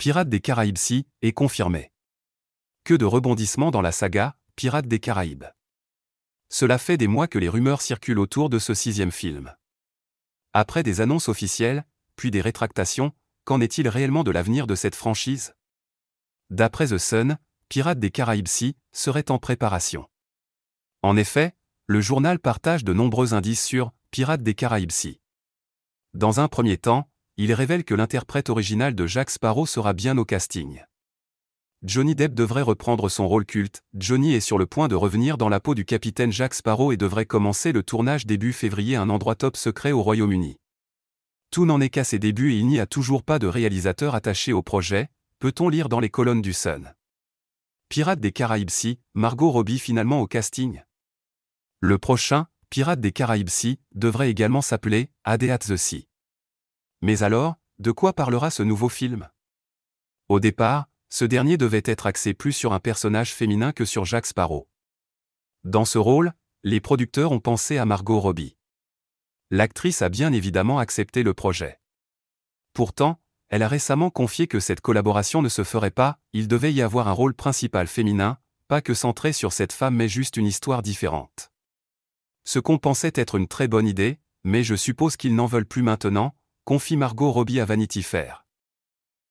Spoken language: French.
Pirates des Caraïbes si, est confirmé. Que de rebondissements dans la saga, Pirates des Caraïbes. Cela fait des mois que les rumeurs circulent autour de ce sixième film. Après des annonces officielles, puis des rétractations, qu'en est-il réellement de l'avenir de cette franchise? D'après The Sun, Pirates des Caraïbes si serait en préparation. En effet, le journal partage de nombreux indices sur Pirates des Caraïbes si. Dans un premier temps, il révèle que l'interprète original de Jack Sparrow sera bien au casting. Johnny Depp devrait reprendre son rôle culte, Johnny est sur le point de revenir dans la peau du capitaine Jack Sparrow et devrait commencer le tournage début février un endroit top secret au Royaume-Uni. Tout n'en est qu'à ses débuts et il n'y a toujours pas de réalisateur attaché au projet, peut-on lire dans les colonnes du Sun. Pirates des Caraïbes Margot Robbie finalement au casting. Le prochain, Pirates des Caraïbes devrait également s'appeler Ade at the Sea. Mais alors, de quoi parlera ce nouveau film? Au départ, ce dernier devait être axé plus sur un personnage féminin que sur Jack Sparrow. Dans ce rôle, les producteurs ont pensé à Margot Robbie. L'actrice a bien évidemment accepté le projet. Pourtant, elle a récemment confié que cette collaboration ne se ferait pas, il devait y avoir un rôle principal féminin, pas que centré sur cette femme mais juste une histoire différente. Ce qu'on pensait être une très bonne idée, mais je suppose qu'ils n'en veulent plus maintenant, confie Margot Robbie à Vanity Fair.